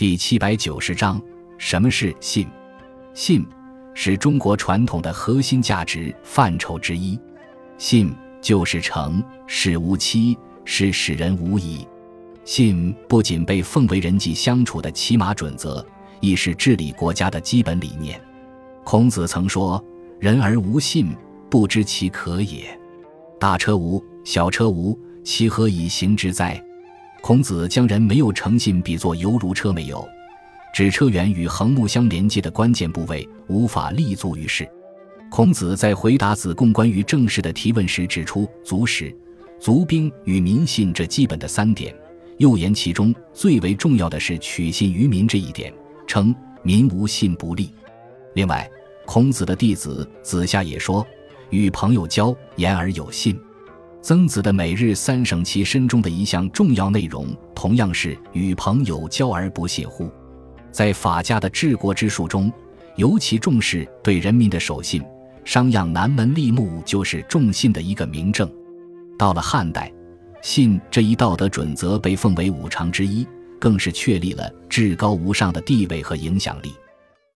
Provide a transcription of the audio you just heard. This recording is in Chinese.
第七百九十章：什么是信？信是中国传统的核心价值范畴之一。信就是诚，是无欺，是使人无疑。信不仅被奉为人际相处的起码准则，亦是治理国家的基本理念。孔子曾说：“人而无信，不知其可也。大车无，小车无，其何以行之哉？”孔子将人没有诚信比作犹如车没有，指车辕与横木相连接的关键部位无法立足于世。孔子在回答子贡关于政事的提问时指出：足食、足兵与民信这基本的三点，又言其中最为重要的是取信于民这一点，称民无信不立。另外，孔子的弟子子夏也说：与朋友交，言而有信。曾子的每日三省其身中的一项重要内容，同样是与朋友交而不信乎？在法家的治国之术中，尤其重视对人民的守信。商鞅南门立木就是重信的一个明证。到了汉代，信这一道德准则被奉为五常之一，更是确立了至高无上的地位和影响力。